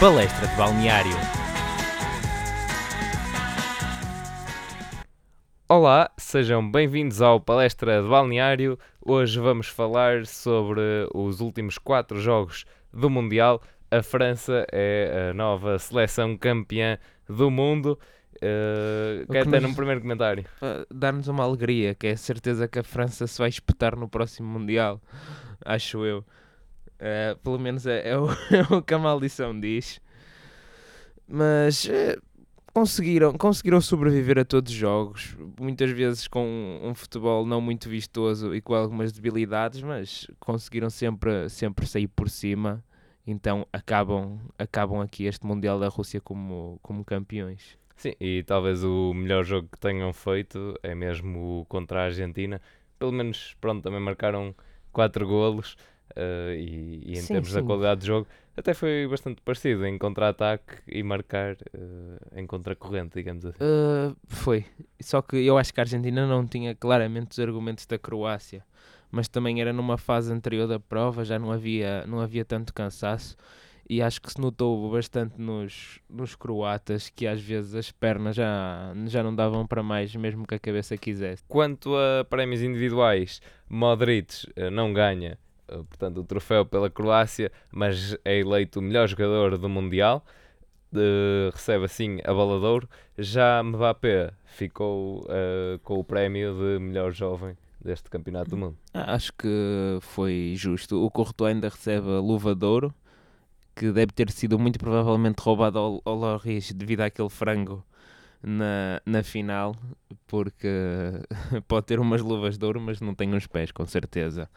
Palestra de Balneário. Olá, sejam bem-vindos ao Palestra de Balneário. Hoje vamos falar sobre os últimos quatro jogos do Mundial. A França é a nova seleção campeã do mundo. Uh, O quer que ter nos- um primeiro comentário? Uh, dar-nos uma alegria, que é a certeza que a França se vai espetar no próximo Mundial, acho eu. Uh, pelo menos é, é o, é o que a maldição diz. Mas eh, conseguiram, conseguiram sobreviver a todos os jogos, muitas vezes com um futebol não muito vistoso e com algumas debilidades, mas conseguiram sempre, sempre sair por cima. Então acabam, acabam aqui este Mundial da Rússia como, como campeões. Sim, e talvez o melhor jogo que tenham feito é mesmo contra a Argentina. Pelo menos, pronto, também marcaram 4 golos eh, e, e em Sim, termos da sim. qualidade de jogo até foi bastante parecido em contra-ataque e marcar eh, em contracorrente, digamos assim. Uh, foi. Só que eu acho que a Argentina não tinha claramente os argumentos da Croácia. Mas também era numa fase anterior da prova, já não havia, não havia tanto cansaço. E acho que se notou bastante nos, nos croatas que às vezes as pernas já, já não davam para mais, mesmo que a cabeça quisesse. Quanto a prémios individuais, Modric não ganha, portanto, o troféu pela Croácia, mas é eleito o melhor jogador do Mundial. Eh, recebe assim a bola de ouro. Já Mbappé ficou eh, com o prémio de melhor jovem deste campeonato do mundo. Ah, Acho que foi justo. O Courtois ainda recebe a luva de ouro, que deve ter sido muito provavelmente roubado ao, ao Loris devido àquele frango na, na final, porque pode ter umas luvas de ouro, mas não tem uns pés, com certeza.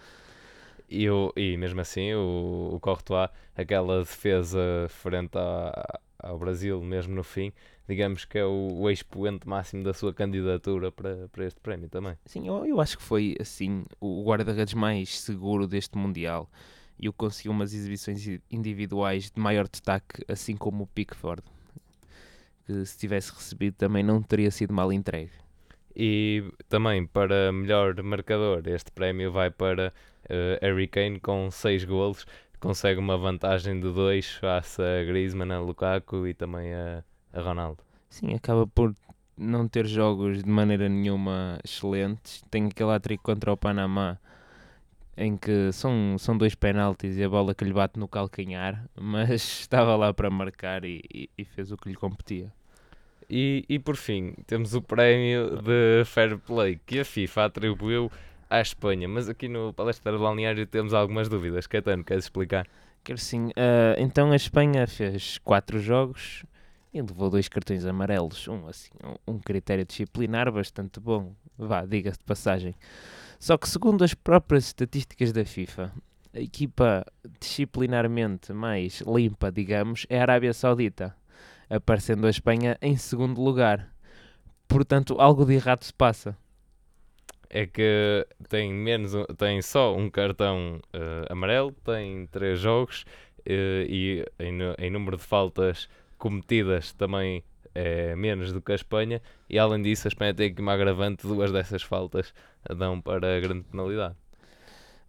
E, o, e mesmo assim, o, o Courtois, aquela defesa frente à- ao Brasil, mesmo no fim, digamos que é o, o expoente máximo da sua candidatura para, para este prémio também. Sim, eu, eu acho que foi assim o guarda-redes mais seguro deste Mundial. E o conseguiu umas exibições individuais de maior destaque, assim como o Pickford, que se tivesse recebido também não teria sido mal entregue. E também para melhor marcador, este prémio vai para eh, Harry Kane com 6 golos, consegue uma vantagem de 2 face a Griezmann, a Lukaku e também a, a Ronaldo. Sim, acaba por não ter jogos de maneira nenhuma excelentes. Tem aquele hat-trick contra o Panamá em que são, são dois penaltis e a bola que lhe bate no calcanhar, mas estava lá para marcar e, e- e fez o que lhe competia. E, e por fim, temos o prémio de Fair Play que a FIFA atribuiu à Espanha, mas aqui no Palestra Balneário temos algumas dúvidas. Caetano, queres explicar? Quero sim. ah, então a Espanha fez quatro jogos e levou dois cartões amarelos. Um, assim, um, um critério disciplinar bastante bom. Vá, diga-se de passagem. Só que segundo as próprias estatísticas da FIFA, a equipa disciplinarmente mais limpa, digamos, é a Arábia Saudita, aparecendo a Espanha em segundo lugar. Portanto, algo de errado se passa. É que tem, menos, tem só um cartão eh, amarelo, tem 3 jogos eh, e em, em número de faltas cometidas também é menos do que a Espanha. E além disso, a Espanha tem aqui uma agravante: duas dessas faltas dão para a grande penalidade.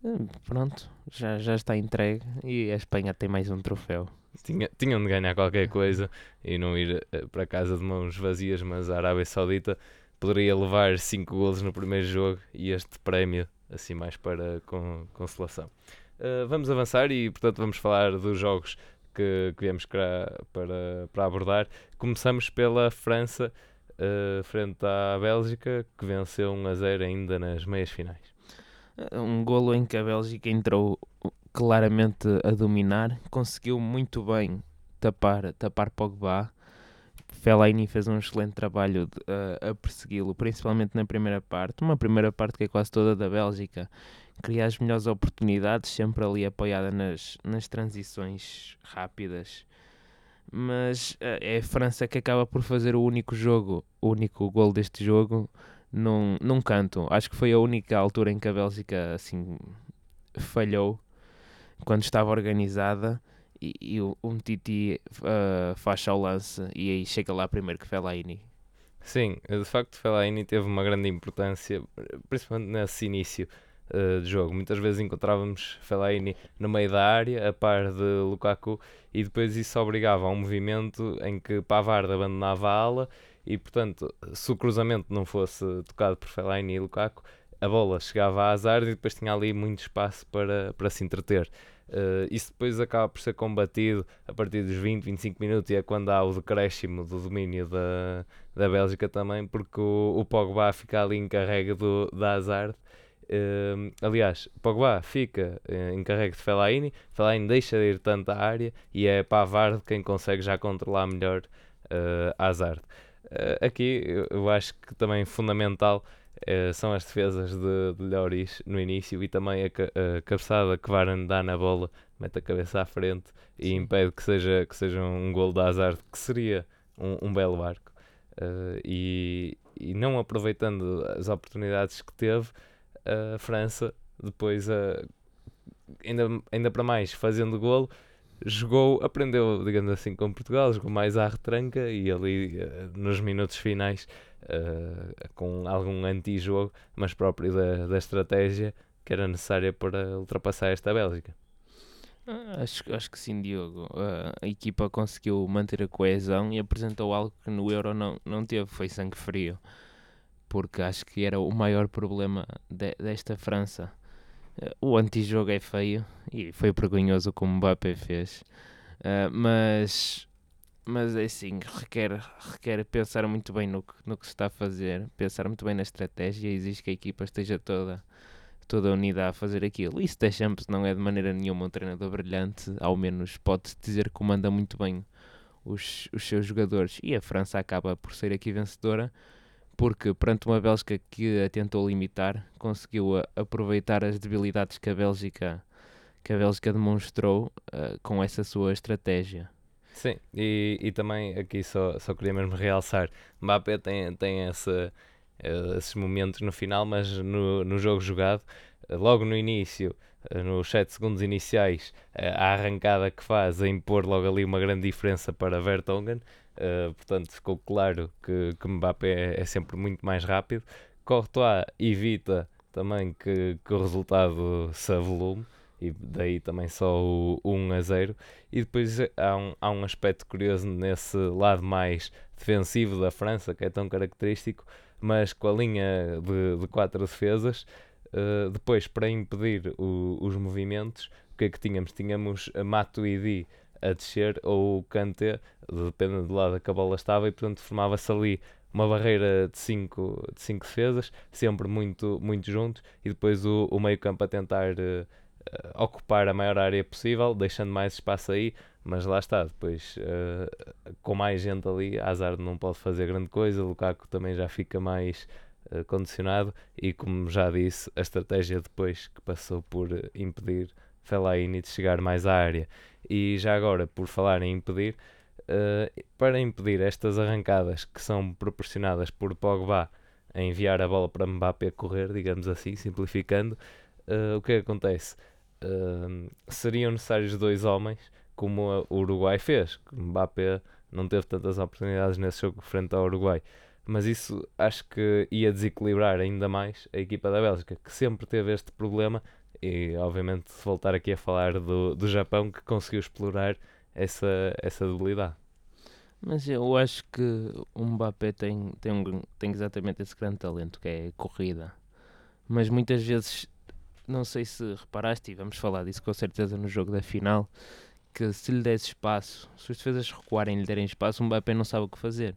Hum, Pronto, já, já está entregue e a Espanha tem mais um troféu. Tinha, tinham de ganhar qualquer coisa e não ir eh, para casa de mãos vazias, mas a Arábia Saudita poderia levar 5 golos no primeiro jogo e este prémio, assim mais para con- consolação. Eh, vamos avançar e, portanto, vamos falar dos jogos que, que viemos cá para, para abordar. Começamos pela França, eh, frente à Bélgica, que venceu 1 a 0 ainda nas meias finais. um golo em que a Bélgica entrou claramente a dominar, conseguiu muito bem tapar, tapar Pogba. Fellaini fez um excelente trabalho de- a- a persegui-lo, principalmente na primeira parte. Uma primeira parte que é quase toda da Bélgica. Cria as melhores oportunidades, sempre ali apoiada nas, nas transições rápidas. Mas eh, é a França que acaba por fazer o único jogo, o único gol deste jogo num, num canto. Acho que foi a única altura em que a Bélgica assim falhou quando estava organizada e, o, o Titi faz ao lance e aí chega lá primeiro que Fellaini. Sim, de facto, Fellaini teve uma grande importância, principalmente nesse início uh, de jogo. Muitas vezes encontrávamos Fellaini no meio da área, a par de Lukaku, e depois isso obrigava a um movimento em que Pavard abandonava a ala e, portanto, se o cruzamento não fosse tocado por Fellaini e Lukaku, a bola chegava a Hazard e depois tinha ali muito espaço para, para se entreter. Uh, isso depois acaba por ser combatido a partir dos 20, 25 minutos e é quando há o decréscimo do domínio da, da Bélgica também, porque o, o Pogba fica ali encarregue do, da Hazard. Uh, aliás, Pogba fica uh, encarregue de Fellaini, Fellaini deixa de ir tanto à área e é Pavard quem consegue já controlar melhor uh, Hazard. Aqui eu acho que também fundamental Uh, são as defesas de, de Lloris no início e também a, a cabeçada que Varane dá na bola, mete a cabeça à frente e Sim. impede que seja, que seja um gol da Hazard, que seria um, um belo arco. Uh, e, e não aproveitando as oportunidades que teve, a França depois, uh, ainda, ainda para mais, fazendo golo, jogou, aprendeu, digamos assim, com Portugal, jogou mais à retranca e ali nos minutos finais uh, com algum anti-jogo, mas próprio da, da estratégia que era necessária para ultrapassar esta Bélgica. Ah, acho, acho que sim, Diogo. Uh, a equipa conseguiu manter a coesão e apresentou algo que no Euro não, não teve, foi sangue frio. Porque acho que era o maior problema de, desta França. Uh, o antijogo é feio e foi vergonhoso como o Mbappé fez. Uh, mas mas é assim, requer, requer pensar muito bem no, no que se está a fazer, pensar muito bem na estratégia e exige que a equipa esteja toda, toda unida a fazer aquilo. Isso Deschamps não é de maneira nenhuma um treinador brilhante, ao menos pode-se dizer que comanda muito bem os, os seus jogadores. E a França acaba por ser aqui vencedora, porque perante uma Bélgica que a tentou limitar, conseguiu a, aproveitar as debilidades que a Bélgica, que a Bélgica demonstrou uh, com essa sua estratégia. Sim, e, e também aqui só, só queria mesmo realçar: Mbappé tem, tem essa, uh, esses momentos no final, mas no, no jogo jogado, uh, logo no início, uh, nos 7 segundos iniciais, a arrancada que faz a impor logo ali uma grande diferença para Vertonghen. portanto, ficou claro que, que Mbappé é, é sempre muito mais rápido. Courtois evita também que, que o resultado se avolume e daí também só o, 1 a 0. E depois há um, há um aspecto curioso nesse lado mais defensivo da França, que é tão característico, mas com a linha de, de quatro defesas, uh, depois para impedir o, os movimentos, o que é que tínhamos? Tínhamos Matuidi a descer ou Kanté, dependendo do lado que a bola estava, e portanto formava-se ali uma barreira de 5 cinco, de cinco defesas, sempre muito, muito juntos, e depois o, o meio campo a tentar uh, uh, ocupar a maior área possível, deixando mais espaço aí, mas lá está, depois uh, com mais gente ali, Hazard não pode fazer grande coisa, Lukaku também já fica mais uh, condicionado e como já disse, a estratégia depois que passou por impedir Fellaini de chegar mais à área. E já agora, por falar em impedir, para impedir estas arrancadas que são proporcionadas por Pogba a enviar a bola para Mbappé correr, digamos assim, simplificando, uh, o que acontece? Seriam necessários dois homens, como o Uruguai fez. Mbappé não teve tantas oportunidades nesse jogo frente ao Uruguai. Mas isso acho que ia desequilibrar ainda mais a equipa da Bélgica, que sempre teve este problema. E obviamente voltar aqui a falar do, do Japão que conseguiu explorar essa, essa debilidade. Mas eu acho que o Mbappé tem, tem, um, tem exatamente esse grande talento que é corrida. Mas muitas vezes não sei se reparaste, e vamos falar disso com certeza no jogo da final, que se lhe desse espaço, se os defesas recuarem e lhe derem espaço, o Mbappé não sabe o que fazer.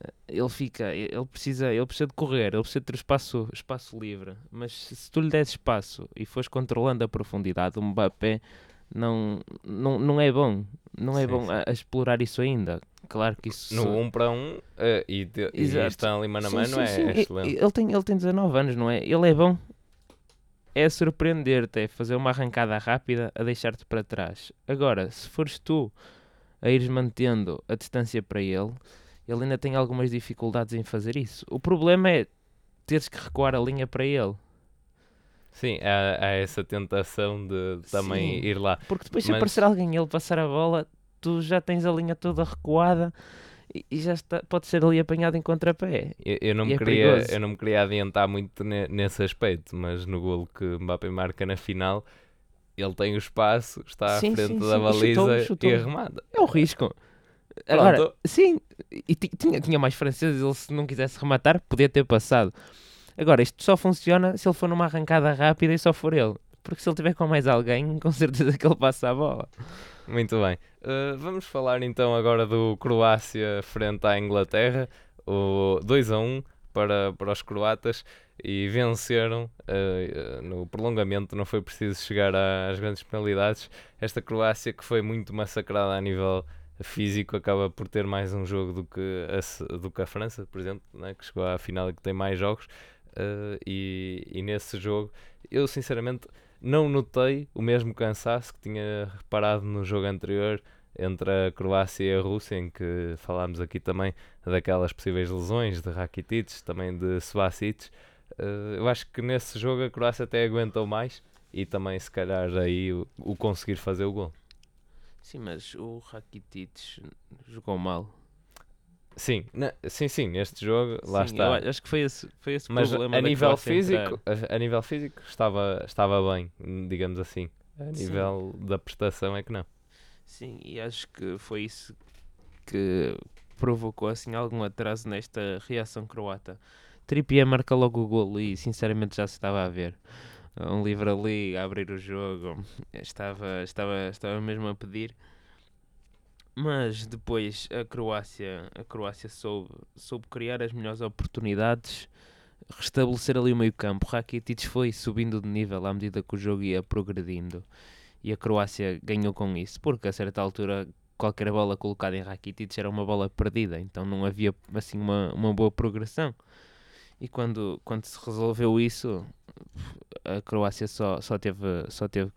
Eh, ele fica, ele precisa, ele precisa de correr, ele precisa de ter espaço, espaço livre, mas se tu lhe des espaço e fores controlando a profundidade, o Mbappé não, não, não é bom, não é sim, bom a, a, explorar isso ainda. Claro que isso. No 1 um para 1 um, uh, e, de, e está ali mano a mano, é, é excelente. Ele tem, ele tem 19 anos, não é? Ele é bom, é surpreender-te, é fazer uma arrancada rápida a deixar-te para trás. Agora, se fores tu a ires mantendo a distância para ele, ele ainda tem algumas dificuldades em fazer isso. O problema é teres que recuar a linha para ele. Sim, há, há essa tentação de também Sim, ir lá. Porque depois, se Mas... aparecer alguém e ele passar a bola, tu já tens a linha toda recuada e, e já está, pode ser ali apanhado em contrapé. Eu, eu, não me é queria, perigoso. eu não me queria adiantar muito ne- nesse aspecto, mas no golo que Mbappé marca na final, ele tem o espaço, está à Sim, frente sim, da sim, baliza chutou, chutou. e arremada. É o risco. Agora, sim, e ti- tinha, tinha mais franceses, ele se não quisesse rematar, podia ter passado. Agora, isto só funciona se ele for numa arrancada rápida e só for ele. Porque se ele tiver com mais alguém, com certeza que ele passa a bola. Muito bem. Uh, vamos falar então agora do Croácia frente à Inglaterra. O 2 a 1 para, para os croatas e venceram uh, no prolongamento. Não foi preciso chegar às grandes penalidades. Esta Croácia que foi muito massacrada a nível físico acaba por ter mais um jogo do que a, do que a França, por exemplo, né, que chegou à final e que tem mais jogos. Uh, e, e nesse jogo eu sinceramente não notei o mesmo cansaço que tinha reparado no jogo anterior entre a Croácia e a Rússia, em que falámos aqui também daquelas possíveis lesões de Rakitic, também de Subasic. Uh, eu acho que nesse jogo a Croácia até aguentou mais e também se calhar aí o, o conseguir fazer o gol. Sim, mas o Rakitic jogou mal. Sim, na- sim, sim, neste jogo lá Sim, está. eu acho que foi esse, foi esse Mas problema a nível físico, a, a nível físico estava, estava bem, digamos assim. A Sim. nível da prestação é que não. Sim, e acho que foi isso que provocou assim algum atraso nesta reação croata. Trippier marca logo o golo e sinceramente já se estava a ver. Um livro ali a abrir o jogo, estava, estava, estava mesmo a pedir. Mas depois a Croácia, a Croácia soube, soube criar as melhores oportunidades, restabelecer ali o meio-campo. Rakitic foi subindo de nível à medida que o jogo ia progredindo e a Croácia ganhou com isso, porque a certa altura qualquer bola colocada em Rakitic era uma bola perdida, então não havia assim uma, uma boa progressão. E quando, quando se resolveu isso, a Croácia só, só teve, só teve,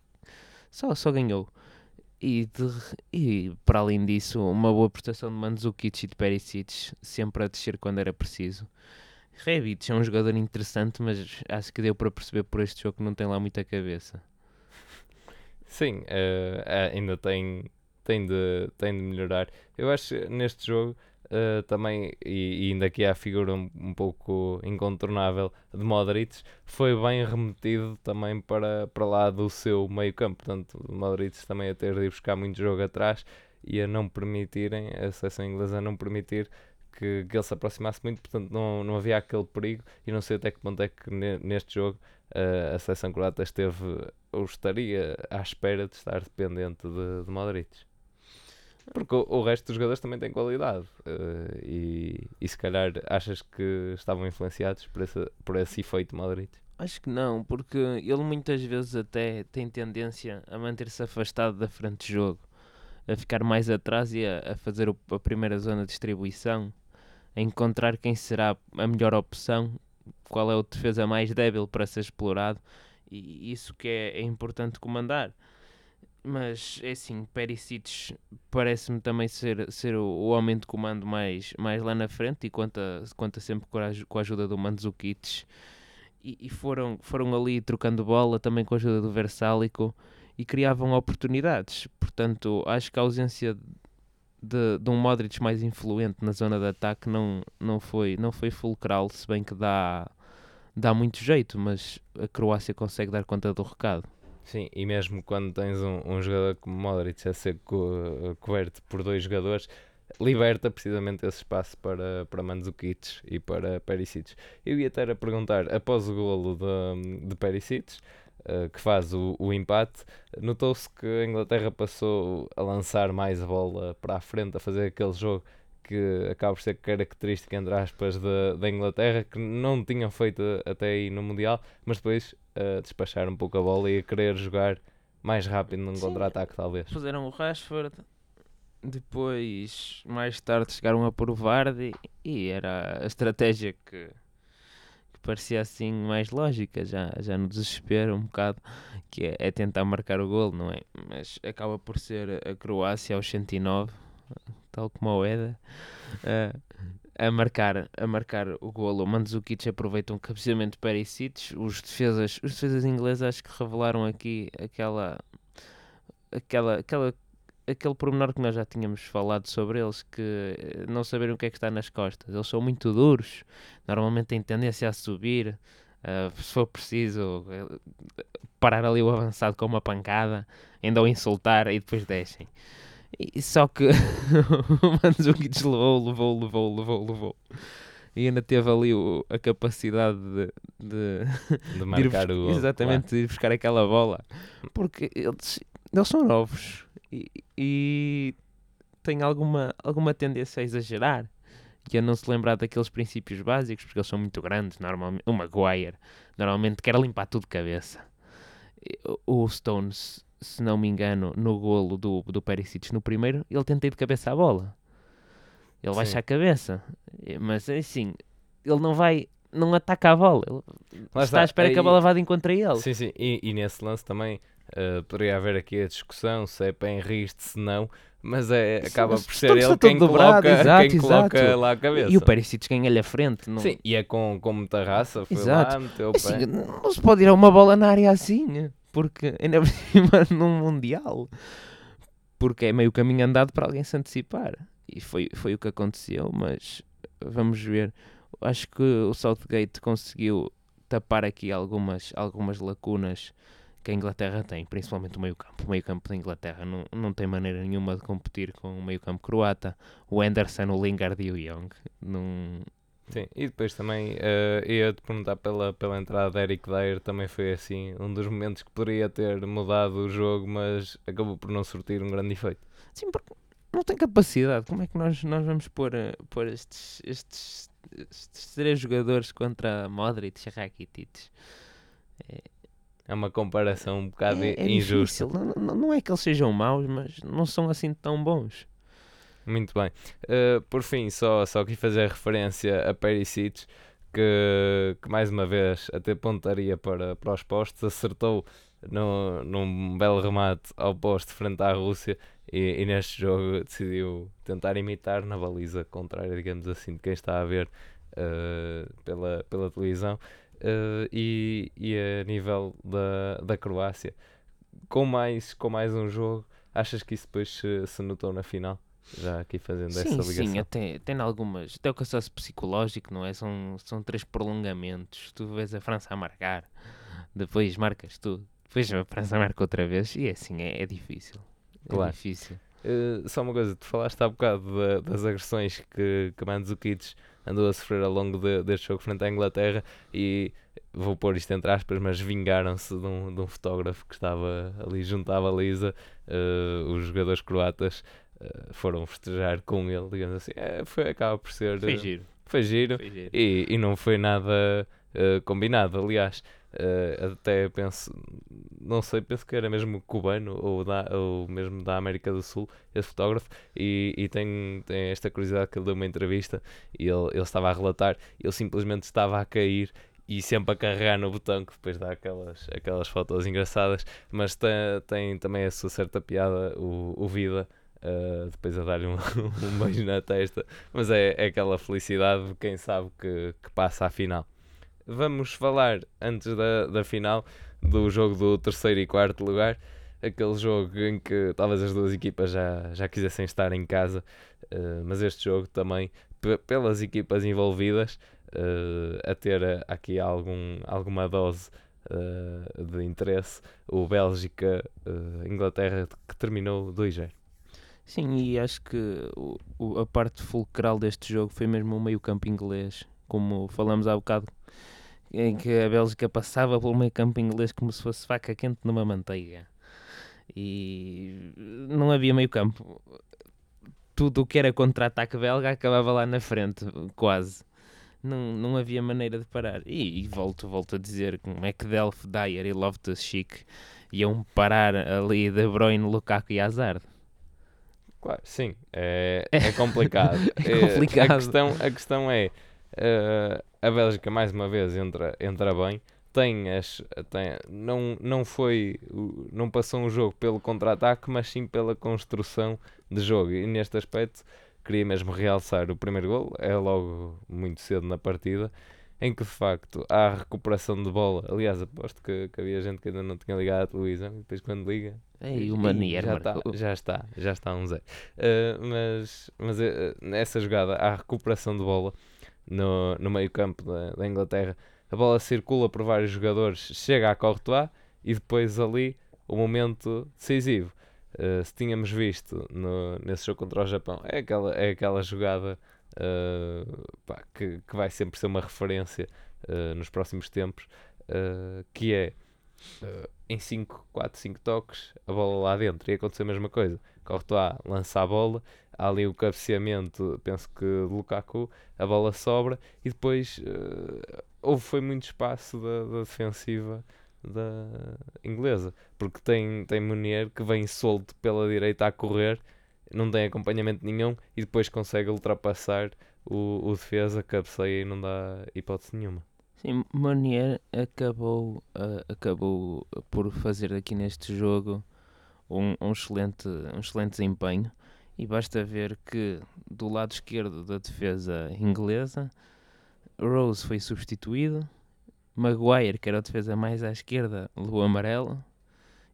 só, só ganhou. E, de- e para além disso, uma boa prestação de Mandzukic e de Perisic, sempre a descer quando era preciso. Rebic é um jogador interessante, mas acho que deu para perceber por este jogo que não tem lá muita cabeça. Sim, eh, ainda tem, tem, de, tem de melhorar. Eu acho que neste jogo eh, também, e, e ainda aqui há a figura um, um pouco incontornável de Modric, foi bem remetido também para, para lá do seu meio campo. Portanto, Modric também a ter de buscar muito jogo atrás e a não permitirem, a seleção inglesa a não permitir que, que ele se aproximasse muito, portanto não, não havia aquele perigo e não sei até que ponto é que ne- neste jogo eh, a seleção croata esteve ou estaria à espera de estar dependente de, de Modric. Porque o, o resto dos jogadores também tem qualidade eh, e, e se calhar achas que estavam influenciados por esse, por esse efeito Modric? Acho que não, porque ele muitas vezes até tem tendência a manter-se afastado da frente de jogo, a ficar mais atrás e a, a fazer o- a primeira zona de distribuição, a encontrar quem será a melhor opção, qual é o defesa mais débil para ser explorado, e isso que é, é importante comandar. Mas é assim, Perisic parece-me também ser, ser o, homem de comando mais, mais lá na frente e conta, conta sempre com a, com a ajuda do Mandzukic e, e foram, foram ali trocando bola também com a ajuda do Versálico e criavam oportunidades. Portanto, acho que a ausência de, de um Modric mais influente na zona de ataque não, não, foi, não foi fulcral, se bem que dá, dá muito jeito, mas a Croácia consegue dar conta do recado. Sim, e mesmo quando tens um, um jogador como Modric a ser co coberto por dois jogadores, liberta precisamente esse espaço para, para Mandzukic e para Perisic. Eu ia até a perguntar, após o golo de, de Perisic, eh, que faz o, o empate, notou-se que a Inglaterra passou a lançar mais a bola para a frente, a fazer aquele jogo que acaba por ser característica, entre aspas, da, da Inglaterra, que não tinham feito até aí no Mundial, mas depois a despachar um pouco a bola e a querer jogar mais rápido num contra-ataque, talvez. Fizeram o Rashford, depois, mais tarde, chegaram a pôr o Vardy e era a estratégia que, que parecia assim mais lógica, já, já no desespero um bocado, que é, é tentar marcar o gol, não é? Mas acaba por ser a Croácia aos 109, tal como a Oeda, a, a, marcar, a marcar o golo. Mandzukic aproveita um cabeceamento de Perisic, os defesas, os defesas ingleses acho que revelaram aqui aquela aquela, aquela aquele pormenor que nós já tínhamos falado sobre eles, que eh, não saberem o que é que está nas costas. Eles são muito duros, normalmente têm tendência a subir. Uh, se for preciso uh, parar ali o avançado com uma pancada, ainda o insultar e depois deixem. E, só que o Mandzukic levou, levou, levou, levou, levou. E ainda teve ali o, a capacidade de, de, de marcar de o gol. Exatamente, claro. de ir buscar aquela bola. Porque eles, eles são novos e, e têm alguma, alguma tendência a exagerar e a não se lembrar daqueles princípios básicos, porque eles são muito grandes. Normalmente, o Maguire normalmente quer limpar tudo de cabeça. O Stones, se não me engano, no golo do, do Perisic no primeiro, ele tenta ir de cabeça à bola. Ele baixa a cabeça. Mas assim, ele não vai, não ataca a bola. Ele Lá está à espera que a bola vá de encontro a ele. Sim, sim. E, e nesse lance também uh, poderia haver aqui a discussão se é para Henriste, se não. Mas é, acaba por está- ser está ele quem dobrado, coloca, exato, quem coloca exato. lá a cabeça. E o Perisic ganha-lhe a frente. Não... Sim, e é com, com muita raça. Foi Exato. lá, meteu o Assim, pé. não se pode ir a uma bola na área assim, porque ainda por cima num Mundial. Porque é meio caminho andado para alguém se antecipar. E foi, foi o que aconteceu, mas vamos ver. Acho que o Southgate conseguiu tapar aqui algumas, algumas lacunas que a Inglaterra tem, principalmente o meio-campo. O meio-campo da Inglaterra não, não tem maneira nenhuma de competir com o meio-campo croata. O Anderson, o Lingard e o Young. Não, Sim, e depois também eh, ia-te perguntar pela, pela entrada de Eric Dyer, também foi assim, um dos momentos que poderia ter mudado o jogo, mas acabou por não surtir um grande efeito. Sim, porque não tem capacidade. Como é que nós, nós vamos pôr, eh, pôr estes, estes, estes três jogadores contra Modric e Rakitic? É uma comparação um bocado É, é injusta. difícil. Não, não, não é que eles sejam maus, mas não são assim tão bons. Muito bem. Uh, por fim, só, só quis fazer referência a Perisic, que, que mais uma vez, a ter pontaria para, para os postos, acertou no, num belo remate ao poste frente à Rússia e, e neste jogo decidiu tentar imitar na baliza contrária, digamos assim, de quem está a ver uh, pela, pela televisão. Uh, e, e a nível da, da Croácia, com mais, com mais um jogo, achas que isso depois se, se notou na final? Já aqui fazendo Sim, essa ligação. sim, até tem algumas. Até o cansaço psicológico, não é? São, são três prolongamentos. Tu vês a França a marcar, depois marcas tu, depois a França marca outra vez, e é assim, é, é difícil. É Claro. difícil. Uh, só uma coisa, tu falaste há bocado da- das agressões que, que Mandzukic andou a sofrer ao longo de- deste jogo frente à Inglaterra e vou pôr isto entre aspas, mas vingaram-se de um, de um fotógrafo que estava ali junto à baliza. Uh, os jogadores croatas foram festejar com ele, digamos assim. É, foi, acaba por ser. Foi uh, giro. foi giro. Foi giro. E, e não foi nada uh, combinado, aliás. uh, até penso, não sei, penso que era mesmo cubano ou, da, ou mesmo da América do Sul, esse fotógrafo. E, e tem, tem esta curiosidade que ele deu uma entrevista e ele, ele estava a relatar, ele simplesmente estava a cair e sempre a carregar no botão que depois dá aquelas, aquelas fotos engraçadas. Mas tem, tem também a sua certa piada, o, o Vida. Uh, depois a dar-lhe um, um beijo na testa, mas é, é aquela felicidade de quem sabe que, que passa à final. Vamos falar antes da, da final do jogo do terceiro e quarto lugar, aquele jogo em que talvez as duas equipas já, já quisessem estar em casa, uh, mas este jogo também, pe- pelas equipas envolvidas, uh, a ter aqui algum, alguma dose de interesse, o Bélgica-Inglaterra que terminou 2-0. Sim, e acho que o, o- a parte fulcral deste jogo foi mesmo o meio-campo inglês, como falamos há bocado, em que a Bélgica passava pelo meio-campo inglês como se fosse faca quente numa manteiga. E não havia meio-campo. Tudo o que era contra-ataque belga acabava lá na frente, quase. Não, não havia maneira de parar. E, e volto, volto a dizer que McDelf, Dyer e Loftus-Cheek iam parar ali De Bruyne, Lukaku e Hazard. Claro, sim, é, é complicado. É Eh, complicado. A questão, a questão é, eh, a Bélgica mais uma vez entra, entra bem, tem as, tem, não, não foi, o- não passou um jogo pelo contra-ataque, mas sim pela construção de jogo. E neste aspecto, queria mesmo realçar o primeiro gol, é logo muito cedo na partida, em que de facto há recuperação de bola. Aliás, aposto que, que havia gente que ainda não tinha ligado à televisão e depois quando liga. Ei, o Manier já, está, já está, já está um zero. Uh, mas mas uh, nessa jogada há recuperação de bola no, no meio campo da, da Inglaterra. A bola circula por vários jogadores, chega à Courtois e depois ali o momento decisivo. Uh, se tínhamos visto no, nesse jogo contra o Japão, é aquela, é aquela jogada pá, que, que vai sempre ser uma referência uh, nos próximos tempos, que é em 5, 4, 5 toques, a bola lá dentro, e acontecer a mesma coisa. Courtois lança a bola, há ali o cabeceamento, penso que de Lukaku, a bola sobra, e depois houve foi muito espaço da, da defensiva da inglesa, porque tem, tem Munier que vem solto pela direita a correr, não tem acompanhamento nenhum e depois consegue ultrapassar o, o defesa, cabeceia e não dá hipótese nenhuma. Sim, Munier acabou, uh, acabou por fazer aqui neste jogo um, um, excelente, um excelente desempenho e basta ver que do lado esquerdo da defesa inglesa Rose foi substituído Maguire, que era o defesa mais à esquerda, levou amarelo.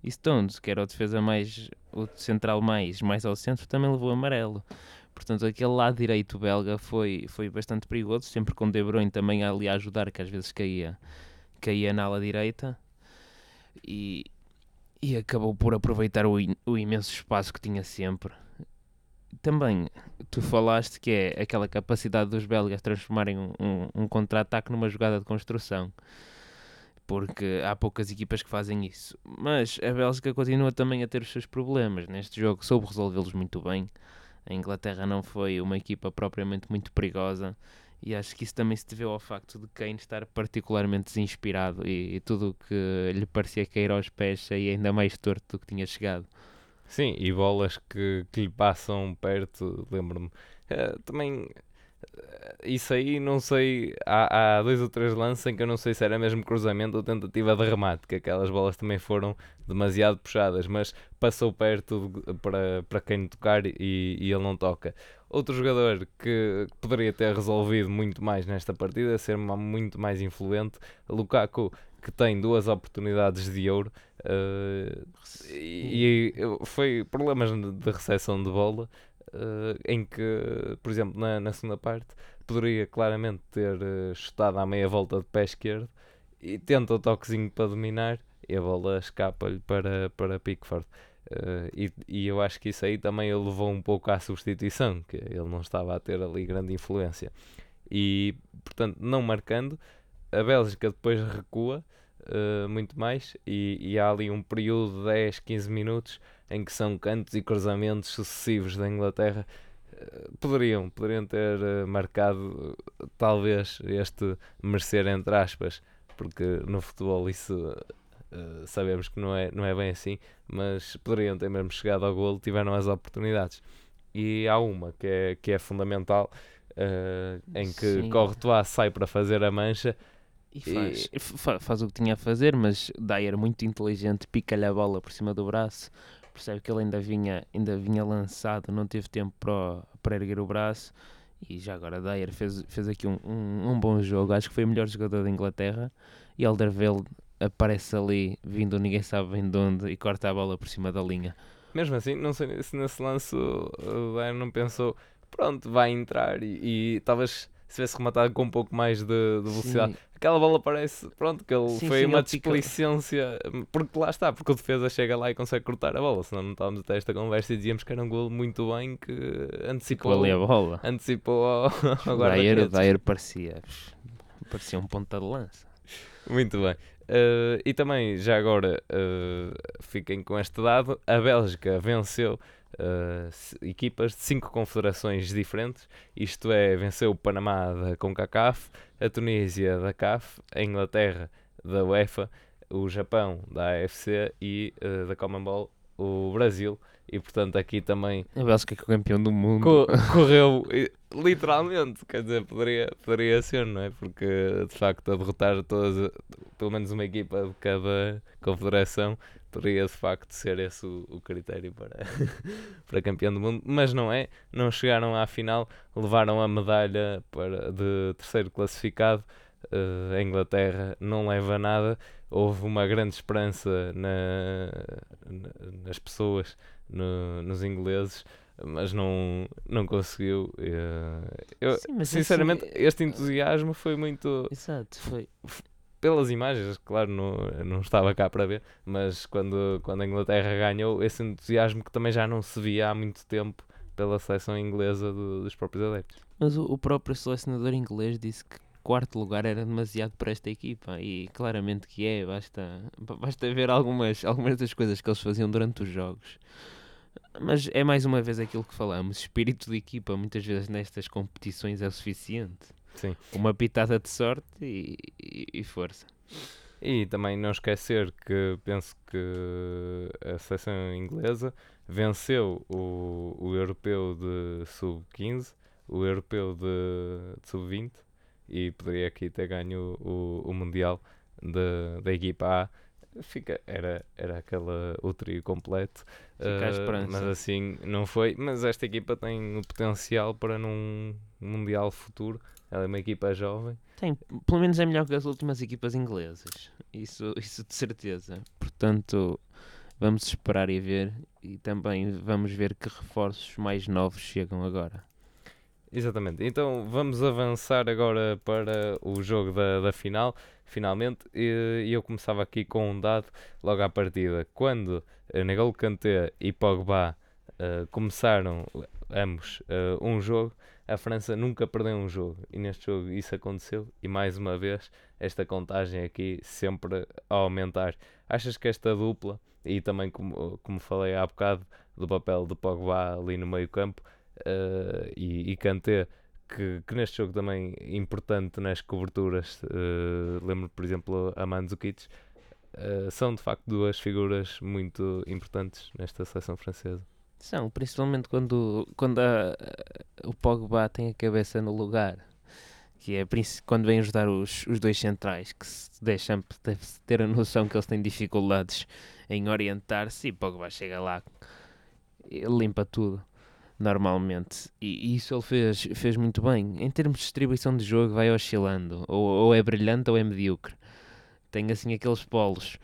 E Stones, que era o defesa mais, o central mais, mais ao centro, também levou amarelo. Portanto, aquele lado direito belga foi, foi bastante perigoso, sempre com De Bruyne também ali a ajudar, que às vezes caía, caía na ala direita. E, e acabou por aproveitar o, o imenso espaço que tinha sempre também tu falaste que é aquela capacidade dos belgas transformarem um, um, um contra-ataque numa jogada de construção. Porque há poucas equipas que fazem isso. Mas a Bélgica continua também a ter os seus problemas. Neste jogo soube resolvê-los muito bem. A Inglaterra não foi uma equipa propriamente muito perigosa. E acho que isso também se deveu ao facto de Kane estar particularmente desinspirado e, e tudo o que lhe parecia cair aos pés saía ainda mais torto do que tinha chegado. Sim, e bolas que, que lhe passam perto, lembro-me. Uh, também, isso aí, não sei. Há, há dois ou três lances em que eu não sei se era mesmo cruzamento ou tentativa de remate, que aquelas bolas também foram demasiado puxadas, mas passou perto de, para, para quem tocar e, e ele não toca. Outro jogador que poderia ter resolvido muito mais nesta partida, ser muito mais influente, Lukaku, que tem duas oportunidades de ouro uh, e, e, foi problemas de recepção de bola uh, em que, por exemplo, na, na, segunda parte poderia claramente ter uh, chutado à meia volta de pé esquerdo e tenta o toquezinho para dominar e a bola escapa-lhe para, para Pickford. Uh, e, e, eu acho que isso aí também o levou um pouco à substituição, que ele não estava a ter ali grande influência. E, portanto, não marcando, a Bélgica depois recua uh, muito mais e, e, há ali um período de 10, 15 minutos em que são cantos e cruzamentos sucessivos da Inglaterra. Uh, poderiam, poderiam ter uh, marcado talvez este merecer entre aspas, porque no futebol isso sabemos que não é, não é bem assim, mas poderiam ter mesmo chegado ao golo, tiveram as oportunidades. E há uma que é, que é fundamental, em que Sim. Courtois sai para fazer a mancha e faz, e... faz o que tinha a fazer, mas Dyer muito inteligente, pica-lhe a bola por cima do braço, percebe que ele ainda vinha, ainda vinha lançado, não teve tempo para, para erguer o braço. E já agora Dyer fez, fez aqui um, um, um bom jogo, acho que foi o melhor jogador da Inglaterra. E Alderweireld aparece ali, vindo ninguém sabe bem de onde, e corta a bola por cima da linha. Mesmo assim, não sei se nesse lance o Dyer não pensou, pronto, vai entrar e, e talvez se tivesse rematado com um pouco mais de, de velocidade. Sim. Aquela bola parece, pronto, que ele sim, foi sim, uma displicência, porque lá está, porque o defesa chega lá e consegue cortar a bola, senão não estávamos até esta conversa e dizíamos que era um golo muito bem que antecipou, ali a bola. Antecipou ao, ao Dyer parecia, parecia um ponta de lança. Muito bem. Uh, e também, já agora, uh, fiquem com este dado: a Bélgica venceu uh, equipas de cinco confederações diferentes, isto é, venceu o Panamá da CONCACAF, a Tunísia da CAF, a Inglaterra da UEFA, o Japão da AFC e uh, da Commonwealth o Brasil e portanto aqui também a Bélgica que é o campeão do mundo co correu literalmente quer dizer poderia poderia ser não é porque de facto a derrotar todas pelo menos uma equipa de cada confederação poderia de facto ser esse o, o critério para, para campeão do mundo, mas não é. Não chegaram à final, levaram a medalha para, de terceiro classificado uh, a Inglaterra não leva nada. Houve uma grande esperança na, na, nas pessoas, no, nos ingleses, mas não, não conseguiu. Uh, eu, Sim, sinceramente, assim, este entusiasmo foi muito. Exato, foi pelas imagens, claro, não, não estava cá para ver, mas quando, quando a Inglaterra ganhou, esse entusiasmo que também já não se via há muito tempo pela seleção inglesa do, dos próprios adeptos. Mas o, o, próprio selecionador inglês disse que quarto lugar era demasiado para esta equipa e claramente que é, basta, basta ver algumas, algumas das coisas que eles faziam durante os jogos. Mas é mais uma vez aquilo que falamos, espírito de equipa muitas vezes nestas competições é o suficiente. Sim. Uma pitada de sorte e, e, e força. E também não esquecer que penso que a seleção inglesa venceu o, o europeu de sub-15, o europeu de, de sub-20 e poderia aqui ter ganho o, o Mundial da equipa A. Fica, era, era aquela, o trio completo, uh, mas assim não foi. Mas esta equipa tem o potencial para num Mundial futuro ela é uma equipa jovem. Tem, pelo menos é melhor que as últimas equipas inglesas. Isso, isso de certeza. Portanto, vamos esperar e ver. E também vamos ver que reforços mais novos chegam agora. Exatamente. Então vamos avançar agora para o jogo da, da final. Finalmente, e eu começava aqui com um dado logo à partida. Quando Negol Kanté e Pogba uh, começaram ambos uh, um jogo, a França nunca perdeu um jogo e neste jogo isso aconteceu e mais uma vez esta contagem aqui sempre a aumentar. Achas que esta dupla e também como, como falei há bocado do papel de Pogba ali no meio campo uh, e, e Kanté que, que, neste jogo também importante nas coberturas uh, lembro por exemplo a Mandzukic uh, são de facto duas figuras muito importantes nesta seleção francesa são, principalmente quando, quando a, o Pogba tem a cabeça no lugar. Que é quando vem ajudar os, os dois centrais, que se deixam ter a noção que eles têm dificuldades em orientar-se e Pogba chega lá e limpa tudo normalmente. E, isso ele fez, fez muito bem. Em termos de distribuição de jogo, vai oscilando. Ou, ou é brilhante ou é medíocre. Tem assim aqueles polos.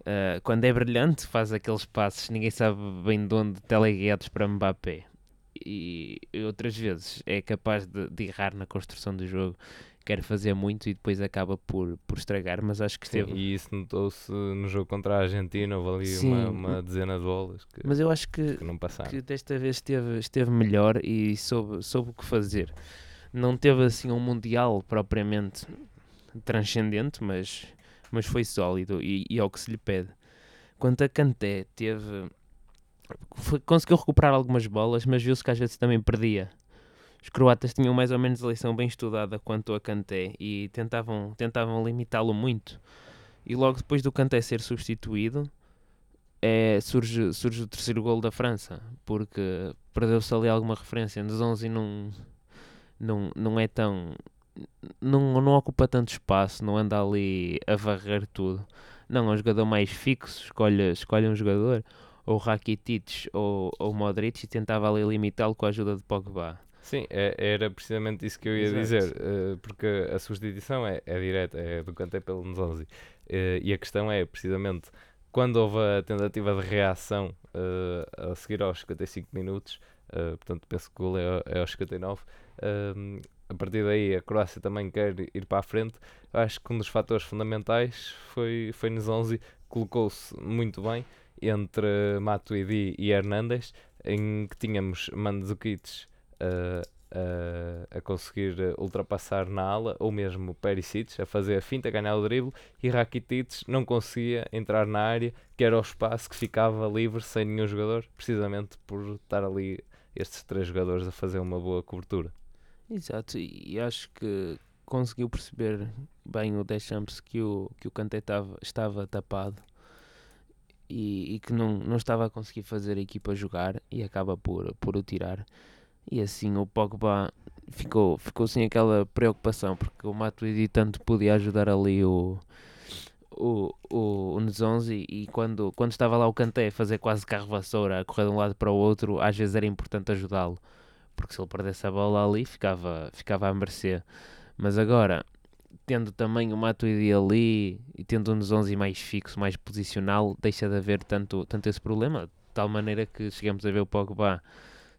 Uh, quando é brilhante, faz aqueles passos, ninguém sabe bem de onde, teleguiados para Mbappé. E, e outras vezes é capaz de, de, errar na construção do jogo, quer fazer muito e depois acaba por, por estragar. Mas acho que esteve. Sim, e isso notou-se no jogo contra a Argentina, houve ali uma, uma, dezena de bolas. Que, mas eu acho que, que, não passaram. que desta vez esteve, esteve melhor e soube, soube o que fazer. Não teve assim um Mundial propriamente transcendente, mas mas foi sólido e, e ao que se lhe pede. Quanto a Kanté, teve. Foi, conseguiu recuperar algumas bolas, mas viu-se que às vezes também perdia. Os croatas tinham mais ou menos a lição bem estudada quanto a Kanté e tentavam, tentavam limitá-lo muito. E logo depois do Kanté ser substituído, é, surge, surge o terceiro gol da França, porque perdeu-se ali alguma referência. Nos 11 não, não, não é tão não, não ocupa tanto espaço, não anda ali a varrer tudo. Não, é um jogador mais fixo, escolhe, escolhe um jogador, ou Rakitic ou, ou Modric, e tentava ali limitá-lo com a ajuda de Pogba. Sim, é, era precisamente isso que eu ia Exato. dizer, uh, porque a substituição é, é direta, é do Kanté pelo Nzonzi. Uh, e a questão é, precisamente, quando houve a tentativa de reação uh, a seguir aos 55 minutos, portanto penso que o gol é, é aos 59, a partir daí a Croácia também quer ir para a frente. Acho que um dos fatores fundamentais foi, foi Nzonzi, colocou-se muito bem entre Matuidi e Hernandes, em que tínhamos Mandzukic uh, a conseguir ultrapassar na ala, ou mesmo Perisic a fazer a finta, a ganhar o drible, e Rakitic não conseguia entrar na área, que era o espaço que ficava livre sem nenhum jogador, precisamente por estar ali estes três jogadores a fazer uma boa cobertura. Exato, e acho que conseguiu perceber bem o Deschamps que o, que o Kanté estava, estava tapado e, e, que não, não estava a conseguir fazer a equipa jogar e acaba por, por o tirar. E assim o Pogba ficou, ficou sem aquela preocupação porque o Matuidi tanto podia ajudar ali o, o, o, o Nzonzi e quando, quando estava lá o Kanté a fazer quase carro vassoura, a correr de um lado para o outro, às vezes era importante ajudá-lo porque se ele perdesse a bola ali ficava, ficava a merecer. Mas agora tendo também o Matuidi ali e tendo um 11 mais fixo, mais posicional, deixa de haver tanto, tanto esse problema. De tal maneira que chegamos a ver o Pogba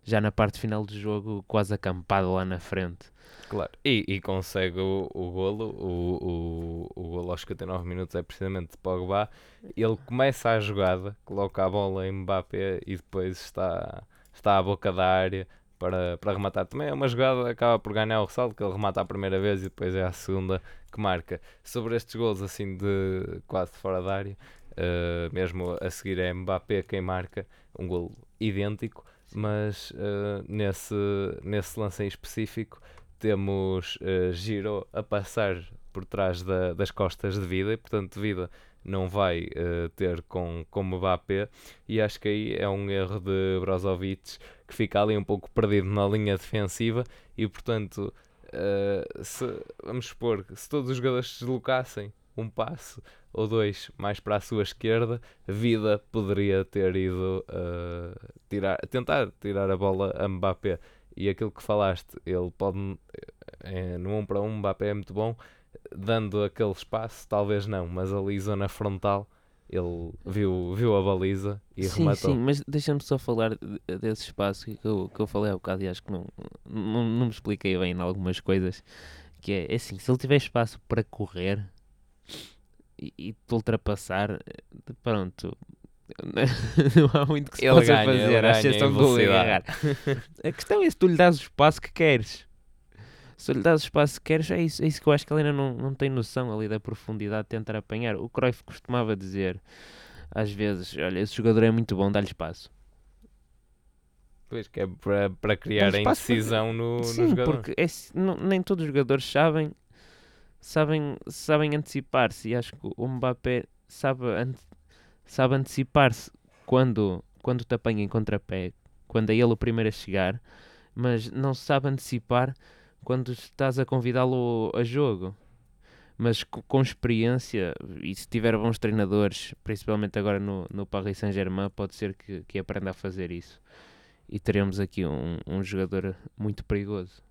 já na parte final do jogo quase acampado lá na frente. Claro, e, e consegue o, o golo, o, o, o golo aos 59 minutos é precisamente de Pogba. Ele começa a jogada, coloca a bola em Mbappé e depois está, está à boca da área para, para rematar. Também é uma jogada, acaba por ganhar o ressalto, que ele remata a primeira vez e depois é a segunda que marca. Sobre estes golos assim de quase fora da área, uh, mesmo a seguir é Mbappé quem marca, um golo idêntico, mas uh, nesse, nesse lance em específico temos uh, Giro a passar por trás da, das costas de Vida e portanto Vida não vai uh, ter com, com Mbappé. E acho que aí é um erro de Brozovic que fica ali um pouco perdido na linha defensiva e portanto uh, se, vamos supor se todos os jogadores se deslocassem um passo ou dois mais para a sua esquerda, Vida poderia ter ido uh, tirar, tentar tirar a bola a Mbappé. E aquilo que falaste, ele pode, é, no 1 um para 1, um, Mbappé é muito bom, dando aquele espaço, talvez não, mas ali zona frontal, ele viu, viu a baliza e sim, rematou. Sim, mas deixa-me só falar desse espaço que eu, que eu falei há bocado e acho que não, não, não me expliquei bem em algumas coisas. Que é, é assim, se ele tiver espaço para correr e, e te ultrapassar, pronto, não há muito que se Ele possa ganha, fazer, à exceção agarrar. A questão é se tu lhe dás o espaço que queres. Se lhe dás o espaço que queres, é isso, é isso que eu acho que ele ainda não, não tem noção ali da profundidade de tentar apanhar. O Cruyff costumava dizer, às vezes, olha, esse jogador é muito bom, dá-lhe espaço. Pois que é para, para criar a espaço para- indecisão no, no Sim, jogador. porque é não- nem todos os jogadores sabem, sabem, sabem antecipar-se. E acho que o Mbappé sabe, ante- sabe antecipar-se quando, quando te apanha em contrapé, quando é ele o primeiro a chegar, mas não sabe antecipar quando estás a convidá-lo a jogo. Mas co- com experiência, e se tiver bons treinadores, principalmente agora no, no Paris Saint-Germain, pode ser que, que aprenda a fazer isso. E teremos aqui um, um jogador muito perigoso.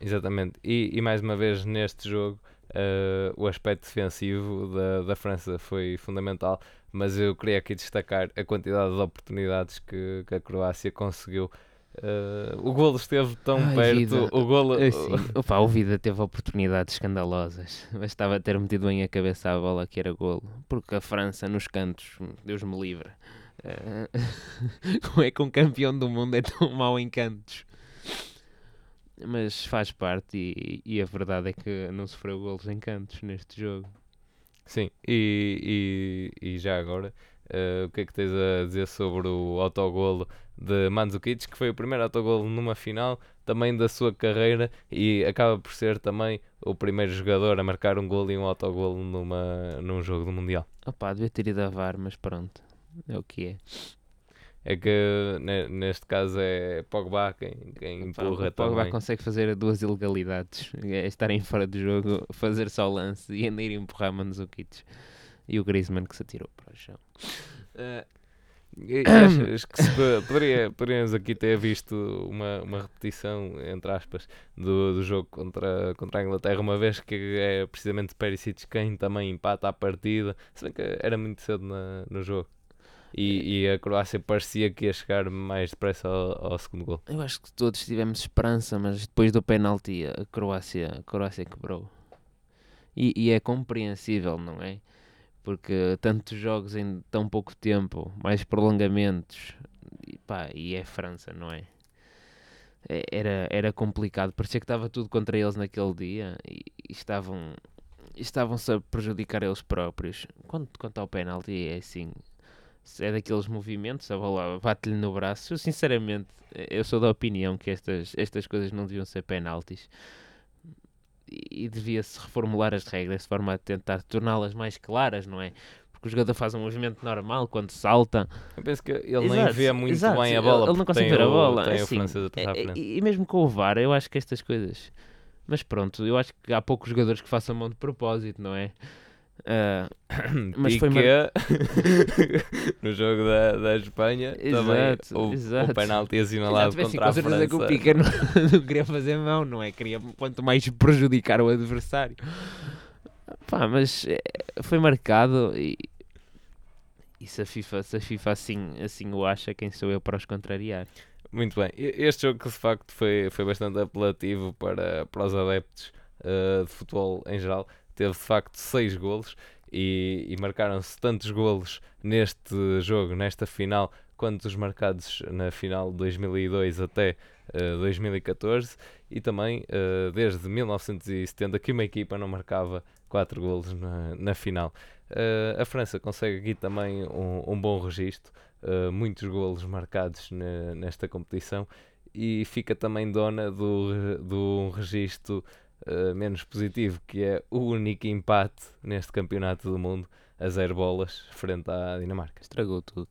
Exatamente. E, e mais uma vez neste jogo eh, o aspecto defensivo da, da França foi fundamental, mas eu queria aqui destacar a quantidade de oportunidades que, que a Croácia conseguiu. Eh, o golo esteve tão Ai, perto, vida. o golo Assim, opa, o Vida teve oportunidades escandalosas. Bastava ter metido bem a cabeça à bola que era golo. Porque a França nos cantos, Deus me livre. Eh, como é que um campeão do mundo é tão mau em cantos? Mas faz parte e, e a verdade é que não sofreu golos em cantos neste jogo. Sim, e, e, e já agora, eh, o que é que tens a dizer sobre o autogolo de Mandzukic, que foi o primeiro autogolo numa final, também da sua carreira, e acaba por ser também o primeiro jogador a marcar um golo e um autogolo numa, num jogo do Mundial. Opa, devia ter ido a VAR, mas pronto. É o que é. É que ne- neste caso é Pogba quem, quem empurra Pogba também. consegue fazer duas ilegalidades. É estarem fora de jogo, fazer só o lance e ainda ir empurrar Mandzukic. E o Griezmann que se atirou para o chão. Eh, E achas que se po- poderia, poderíamos aqui ter visto uma, uma repetição, entre aspas, do, do jogo contra, contra a Inglaterra, uma vez que é precisamente Perisic quem também empata a partida, se bem que era muito cedo na, no jogo. E, e a Croácia parecia que ia chegar mais depressa ao, ao segundo gol. eu acho que todos tivemos esperança, mas depois do penalti a Croácia, a Croácia quebrou. E, e é compreensível, não é? Porque tantos jogos em tão pouco tempo, mais prolongamentos, e, pá, e é França, não é? É- Era, era complicado, parecia que estava tudo contra eles naquele dia e, e estavam estavam-se a prejudicar eles próprios. Quanto, quanto ao penalti, é assim, é daqueles movimentos, a bola bate-lhe no braço. Eu, sinceramente, eu sou da opinião que estas, estas coisas não deviam ser penaltis e, e devia-se reformular as regras de forma a tentar torná-las mais claras, não é? Porque o jogador faz um movimento normal quando salta. Eu penso que ele nem Exato, vê muito exato, bem a bola. Ele não consegue ver a bola. Tem o assim, francês a à é- frente. e, e mesmo com o VAR, eu acho que estas coisas. Mas pronto, eu acho que há poucos jogadores que façam mão de propósito, não é? Ah, mas foi Piqué, no jogo da, da Espanha, Exato, também o, exato. o penalti exato, assinalado assim, contra com a certeza França. que o Pica não, não queria fazer mão, não é? Queria quanto mais prejudicar o adversário. Pá, mas eh, foi marcado e, e se a FIFA, se a FIFA assim, assim o acha, quem sou eu para os contrariar? Muito bem. Este jogo que de facto foi, foi bastante apelativo para, para os adeptos uh, de futebol em geral. Teve de facto 6 golos e, e marcaram-se tantos golos neste jogo, nesta final, quanto os marcados na final de 2002 até uh, 2014 e também uh, desde 1970 que uma equipa não marcava 4 golos na, na final. Uh, a França consegue aqui também um, um bom registro, muitos golos marcados ne, nesta competição e fica também dona do, do registro uh, menos positivo, que é o único empate neste campeonato do mundo a zero bolas frente à Dinamarca. Estragou tudo.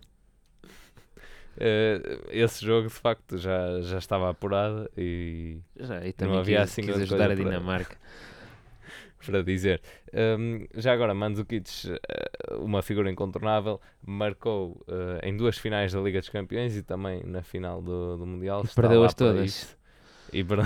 Uh, esse jogo de facto já, já estava apurado e, já, e não havia quis, assim quis ajudar a Dinamarca para dizer. Um, já agora, Mandzukic, uh, uma figura incontornável, marcou uh, em duas finais da Liga dos Campeões e também na final do, do Mundial. Perdeu-as todas. E, per...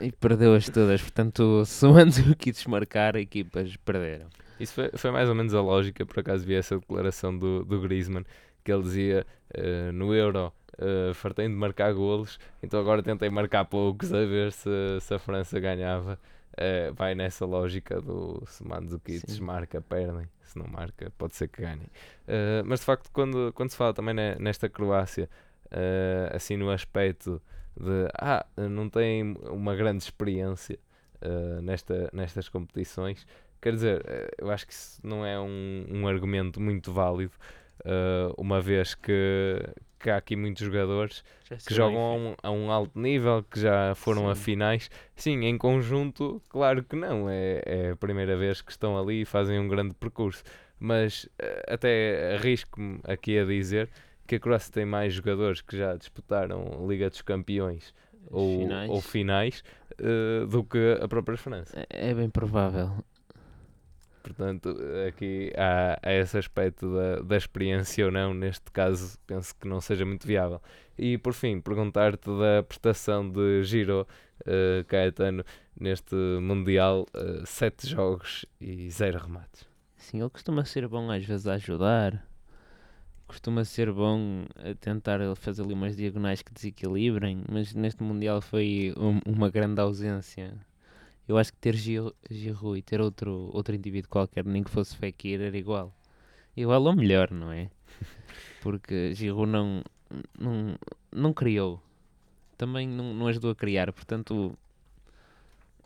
e perdeu-as todas. Portanto, se o Mandzukic marcar, equipas perderam. Isso foi, foi mais ou menos a lógica, por acaso vi essa declaração do, do Griezmann, que ele dizia uh, no Euro. Uh, fartei de marcar golos, então agora tentei marcar poucos a ver se, se a França ganhava uh, vai nessa lógica do se Mandzukic marca, perdem. Se não marca, pode ser que ganhem. Uh, mas de facto, quando, quando se fala também nesta Croácia, uh, assim no aspecto de ah, não tem uma grande experiência nesta, nestas competições, quer dizer, eu acho que isso não é um, um argumento muito válido. Uh, uma vez que, que há aqui muitos jogadores que jogam a um, a um, alto nível, que já foram Sim. a finais. Sim, em conjunto, claro que não. É, é a primeira vez que estão ali e fazem um grande percurso. Mas uh, até arrisco-me aqui a dizer que a Croácia tem mais jogadores que já disputaram Liga dos Campeões ou finais, ou finais uh, do que a própria França. É, é bem provável. Portanto, aqui há, há esse aspecto da, da experiência ou não, neste caso penso que não seja muito viável. E por fim, perguntar-te da prestação de Giro uh, Caetano neste Mundial, uh, sete jogos e zero remates. Sim, ele costuma ser bom às vezes a ajudar, costuma ser bom a tentar fazer ali umas diagonais que desequilibrem, mas neste Mundial foi um, uma grande ausência eu acho que ter Giroud e ter outro, outro indivíduo qualquer, nem que fosse Fekir, era igual. Igual ou melhor, não é? Porque Giroud não, não, não criou. Também não, não ajudou a criar, portanto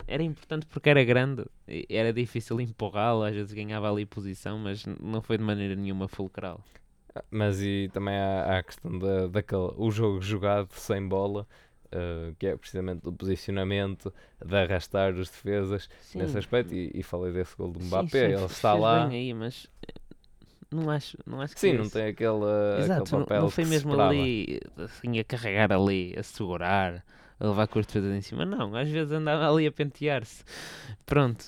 era importante porque era grande, era difícil empurrá-lo, às vezes ganhava ali posição, mas não foi de maneira nenhuma fulcral. Mas e também há, há a questão da, daquele, o jogo jogado sem bola, Uh, que é precisamente do posicionamento, de arrastar os defesas sim. nesse aspecto. E, e, falei desse gol do Mbappé, sim, sim, ele está lá. Aí, mas eh, não acho, não acho que Sim, não tem aquele, Exato, aquele papel. Não foi mesmo ali assim, a carregar ali, a segurar, a levar com os defesas em cima. Não, às vezes andava ali a pentear-se. Pronto.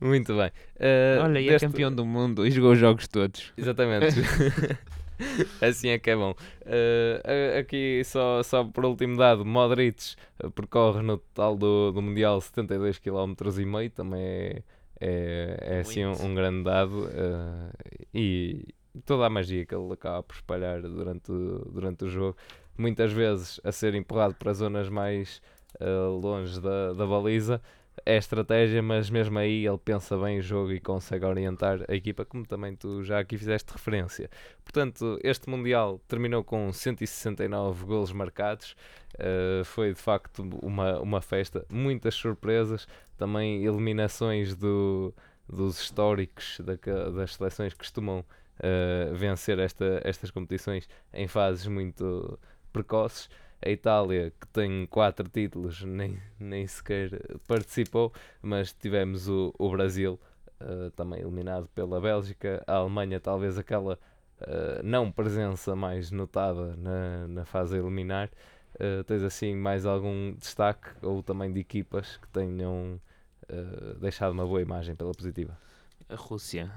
Muito bem. Uh, Olha, e é campeão do mundo e jogou os jogos todos. Exatamente. assim é que é bom. Uh, aqui, só, só por último dado, Modric eh, percorre no total do, do Mundial 72 km e meio, também é, é, é assim um, um, grande dado. Uh, e toda a magia que ele acaba por espalhar durante, durante o jogo, muitas vezes a ser empurrado para zonas mais uh, longe da, da baliza é estratégia, mas mesmo aí ele pensa bem o jogo e consegue orientar a equipa, como também tu já aqui fizeste referência. Portanto, este Mundial terminou com 169 golos marcados, uh, foi de facto uma, uma festa, muitas surpresas, também eliminações do, dos históricos da, das seleções que costumam uh, vencer esta, estas competições em fases muito precoces a Itália, que tem quatro títulos, nem, nem sequer participou, mas tivemos o, o Brasil, uh, também eliminado pela Bélgica, a Alemanha, talvez aquela uh, não presença mais notada na, na fase eliminar. Uh, tens assim mais algum destaque ou também de equipas que tenham deixado uma boa imagem pela positiva? A Rússia,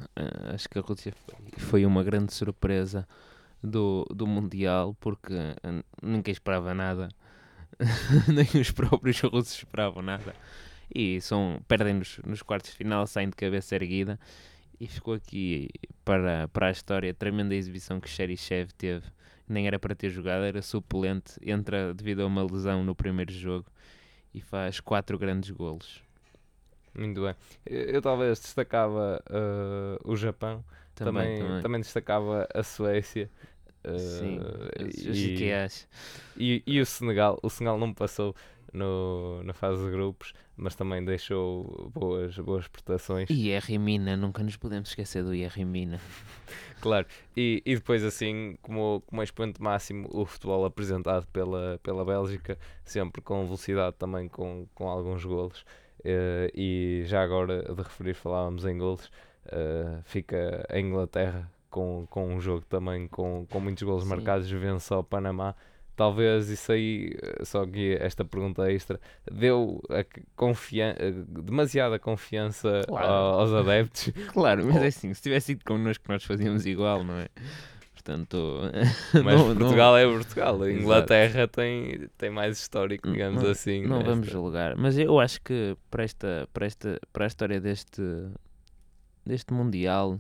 acho que a Rússia foi, foi uma grande surpresa do, do Mundial, porque ninguém esperava nada, nem os próprios russos esperavam nada. e são, perdem nos, nos quartos de final, saem de cabeça erguida. E ficou aqui para, para a história a tremenda exibição que Cherichev teve. Nem era para ter jogado, era suplente. Entra devido a uma lesão no primeiro jogo e faz quatro grandes golos. Muito bem. Eu, talvez destacava uh, o Japão, também, também, também. destacava a Suécia. Uh, Sim, e, e, e, o Senegal, o Senegal não passou no, na fase de grupos, mas também deixou boas, boas prestações. E IR Mina, nunca nos podemos esquecer do IR Mina. claro, e, e depois assim, como, como expoente máximo, o futebol apresentado pela, pela Bélgica, sempre com velocidade também, com, com alguns golos. Uh, e já agora de referir, falávamos em golos, uh, fica a Inglaterra com, com um jogo também com, com muitos golos Sim. marcados, vence ao Panamá talvez isso aí, eh, só que esta pergunta extra, deu confian demasiada confiança claro. aos adeptos. Claro, mas é assim, se tivesse ido connosco nós fazíamos igual, não é? Portanto, mas não, Portugal não... é Portugal, a Inglaterra tem, tem mais histórico, digamos não, assim. Não nesta... vamos julgar, mas eu acho que para, esta, para, esta, para a história deste, deste Mundial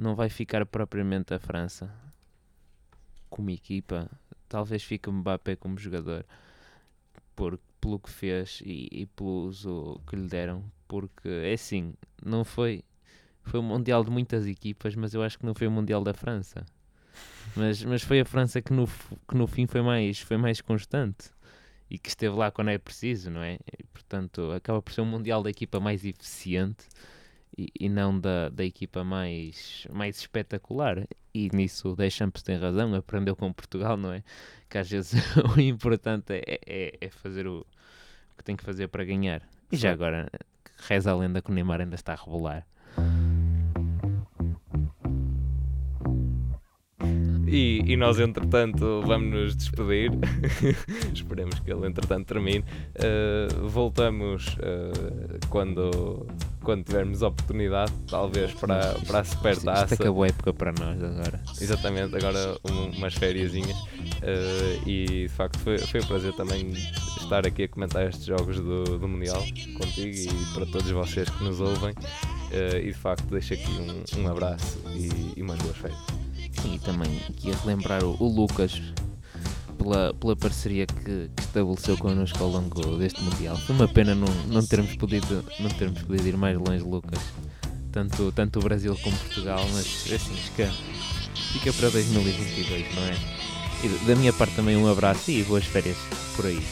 não vai ficar propriamente a França como equipa talvez fique Mbappé como jogador por, pelo que fez e, e pelo uso que lhe deram, porque é assim, não foi foi um mundial de muitas equipas, mas eu acho que não foi o mundial da França. Mas, mas foi a França que no, que no fim foi mais, foi mais constante e que esteve lá quando é preciso, não é? E, portanto, acaba por ser um mundial da equipa mais eficiente e, e não da, da equipa mais, mais espetacular. E nisso o Deschamps tem razão, aprendeu com Portugal, não é? Que às vezes o importante é, é, é, fazer o que tem que fazer para ganhar. E já agora, reza a lenda que o Neymar ainda está a rebolar. E, e nós, entretanto, vamos nos despedir. Esperemos que ele, entretanto, termine. Uh, voltamos uh, quando, quando tivermos oportunidade, talvez para, para a supertaça. Isto acabou a época para nós agora. Exatamente, agora um, umas férias. Uh, e de facto foi, foi um prazer também estar aqui a comentar estes jogos do, do Mundial contigo e para todos vocês que nos ouvem. e de facto deixo aqui um, um abraço e, e umas boas férias. E também aqui a relembrar o, o Lucas pela, pela parceria que, que, estabeleceu connosco ao longo deste Mundial. Foi uma pena não, não, termos podido, não termos podido ir mais longe, Lucas. Tanto, tanto o Brasil como Portugal, mas assim, fica, fica para 2022, não é? E da minha parte também um abraço e boas férias por aí.